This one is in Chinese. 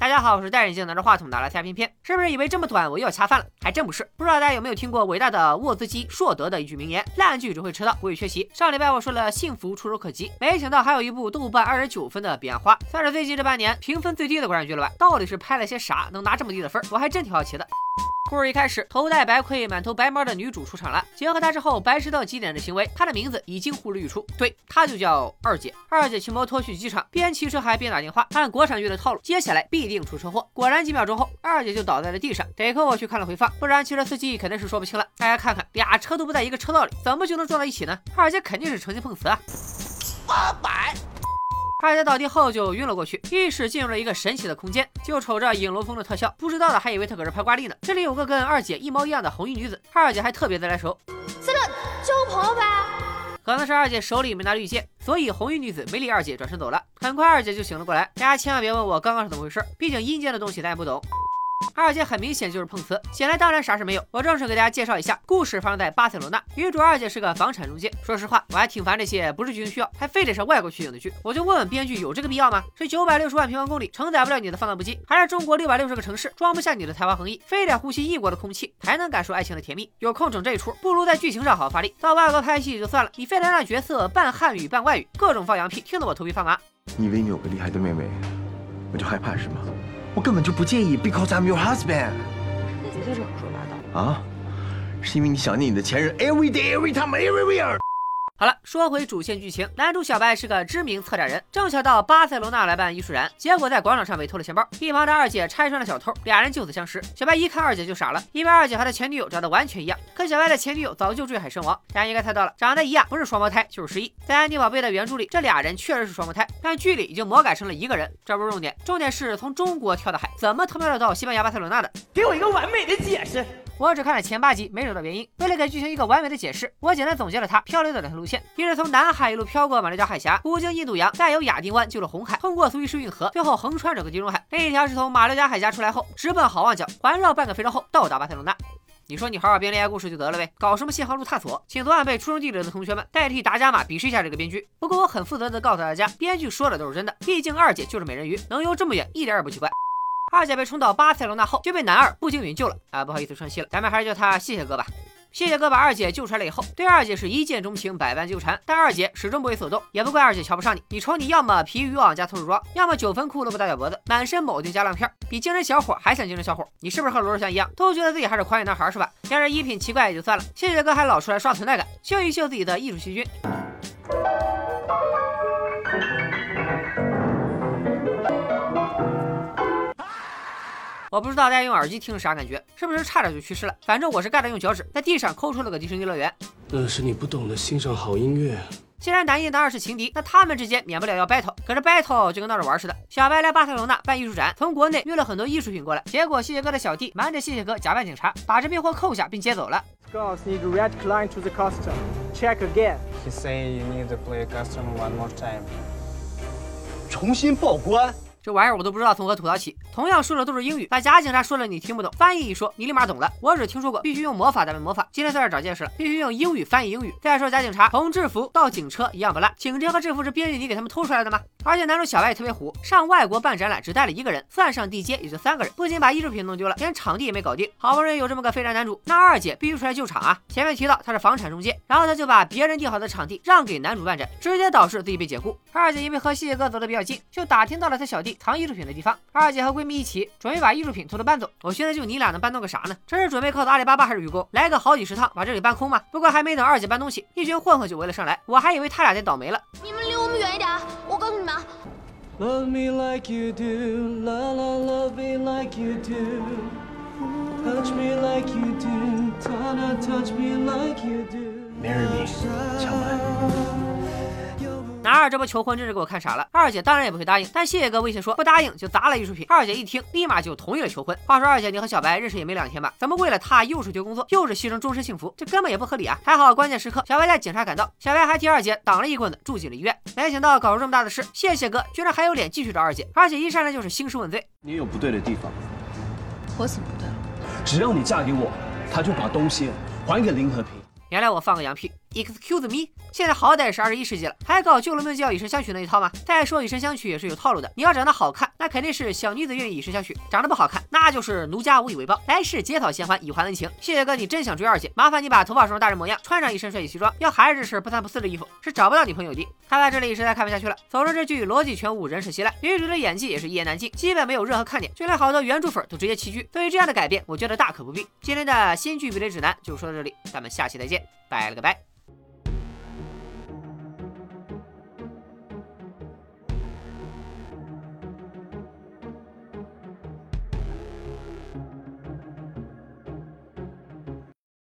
大家好，我是戴眼镜拿着话筒的来下片片，是不是以为这么短我又要掐饭了？还真不是。不知道大家有没有听过伟大的沃兹基硕德的一句名言：烂剧只会迟到，不会缺席。上礼拜我说了幸福触手可及，没想到还有一部豆瓣二十九分的《彼岸花》，算是最近这半年评分最低的国产剧了吧？到底是拍了些啥，能拿这么低的分？我还真挺好奇的。故事一开始，头戴白盔、满头白毛的女主出场了。结合她之后白痴到极点的行为，她的名字已经呼之欲出。对，她就叫二姐。二姐骑摩托去机场，边骑车还边打电话。按国产剧的套路，接下来必定出车祸。果然，几秒钟后，二姐就倒在了地上。得亏我去看了回放，不然汽车司机肯定是说不清了。大家看看，俩车都不在一个车道里，怎么就能撞到一起呢？二姐肯定是诚心碰瓷啊！八百。二姐倒地后就晕了过去，意识进入了一个神奇的空间，就瞅着影楼风的特效，不知道的还以为他搁这拍挂历呢。这里有个跟二姐一毛一样的红衣女子，二姐还特别的来熟，这个交朋友呗。可能是二姐手里没拿绿剑，所以红衣女子没理二姐，转身走了。很快二姐就醒了过来，大家千万别问我刚刚是怎么回事，毕竟阴间的东西咱也不懂。二姐很明显就是碰瓷，醒来当然啥事没有。我正式给大家介绍一下，故事发生在巴塞罗那，女主二姐是个房产中介。说实话，我还挺烦这些不是剧情需要，还非得是外国取景的剧。我就问问编剧，有这个必要吗？是九百六十万平方公里承载不了你的放荡不羁，还是中国六百六十个城市装不下你的才华横溢？非得呼吸异国的空气才能感受爱情的甜蜜？有空整这一出，不如在剧情上好好发力。到外国拍戏就算了，你非得让角色半汉语半外语，各种放羊屁，听得我头皮发麻。你以为你有个厉害的妹妹，我就害怕是吗？我根本就不介意，because I'm your husband。你别在这胡说八道啊！是因为你想念你的前任，every day, every time, everywhere。好了，说回主线剧情，男主小白是个知名策展人，正巧到巴塞罗那来办艺术展，结果在广场上被偷了钱包。一旁的二姐拆穿了小偷，俩人就此相识。小白一看二姐就傻了，因为二姐和他前女友长得完全一样，可小白的前女友早就坠海身亡。大家应该猜到了，长得一样，不是双胞胎就是失忆。在安妮宝贝的原著里，这俩人确实是双胞胎，但剧里已经魔改成了一个人。这不是重点，重点是从中国跳的海，怎么他妈的到西班牙巴塞罗那的？给我一个完美的解释。我只看了前八集，没找到原因。为了给剧情一个完美的解释，我简单总结了他漂流的两条路线：一是从南海一路飘过马六甲海峡，途经印度洋，再由亚丁湾进入红海，通过苏伊士运河，最后横穿整个地中海。另一条是从马六甲海峡出来后，直奔好望角，环绕半个非洲后到达巴塞罗那。你说你好好编恋爱故事就得了呗，搞什么信号路探索？请昨晚被初中地理的同学们代替达伽马鄙视一下这个编剧。不过我很负责的告诉大家，编剧说的都是真的，毕竟二姐就是美人鱼，能游这么远一点也不奇怪。二姐被冲到巴塞罗那后，就被男二步惊云救了啊！不好意思串戏了，咱们还是叫他谢谢哥吧。谢谢哥把二姐救出来了以后，对二姐是一见钟情，百般纠缠，但二姐始终不为所动。也不怪二姐瞧不上你，你瞅你要么皮渔网加透视装，要么九分裤露不大脚脖子，满身铆钉加亮片，比精神小伙还像精神小伙。你是不是和罗志祥一样，都觉得自己还是狂野男孩是吧？要是衣品奇怪也就算了，谢谢哥还老出来刷存在感，秀一秀自己的艺术细菌。我不知道大家用耳机听是啥感觉，是不是差点就去世了？反正我是干着用脚趾在地上抠出了个迪士尼乐园。那是你不懂得欣赏好音乐。既然男一男二是情敌，那他们之间免不了要 battle。可是 battle 就跟闹着玩似的。小白来巴塞罗那办艺术展，从国内运了很多艺术品过来，结果谢谢哥的小弟瞒着谢谢哥假扮警察，把这批货扣下并接走了。Girls need red line to the costume. Check again. He say you need to play custom one more time. 重新报关。这玩意儿我都不知道从何吐槽起。同样说的都是英语，把假警察说了你听不懂，翻译一说你立马懂了。我只听说过必须用魔法打败魔法，今天算是长见识了，必须用英语翻译英语。再说假警察从制服到警车一样不烂，警车和制服是编剧你给他们偷出来的吗？而且男主小白也特别虎，上外国办展览只带了一个人，算上地接也就三个人，不仅把艺术品弄丢了，连场地也没搞定。好不容易有这么个废柴男主，那二姐必须出来救场啊！前面提到他是房产中介，然后他就把别人定好的场地让给男主办展，直接导致自己被解雇。二姐因为和谢谢哥走得比较近，就打听到了他小弟藏艺术品的地方。二姐和闺蜜一起准备把艺术品偷偷搬走。我现在就你俩能搬动个啥呢？这是准备靠的阿里巴巴还是愚公？来个好几十趟把这里搬空吗？不过还没等二姐搬东西，一群混混就围了上来。我还以为他俩得倒霉了。你们离我们远一点，我告诉你们。Love me like you do, la la love me like you do, touch me like you do, touch me like you do. 男二这波求婚真是给我看傻了，二姐当然也不会答应，但谢谢哥威胁说不答应就砸了艺术品。二姐一听，立马就同意了求婚。话说二姐，你和小白认识也没两天吧？怎么为了他又是丢工作，又是牺牲终身幸福？这根本也不合理啊！还好关键时刻小白带警察赶到，小白还替二姐挡了一棍子，住进了医院。没想到搞出这么大的事，谢谢哥居然还有脸继续找二姐，二姐一上来就是兴师问罪。你有不对的地方，我怎么不对了？只要你嫁给我，他就把东西还给林和平。原来我放个羊屁，Excuse me，现在好歹是二十一世纪了，还搞救了命就要以身相许那一套吗？再说以身相许也是有套路的，你要长得好看，那肯定是小女子愿意以身相许；长得不好看，那就是奴家无以为报，来世结讨贤欢以还恩情。谢谢哥，你真想追二姐，麻烦你把头发梳成大人模样，穿上一身帅气西装。要还是这身不三不四的衣服，是找不到女朋友的。看到这里实在看不下去了。总之这剧逻辑全无，人设稀烂，女主的演技也是一言难尽，基本没有任何看点，就连好多原著粉都直接弃剧。对于这样的改变，我觉得大可不必。今天的新剧避雷指南就说到这里，咱们下期再见，拜了个拜。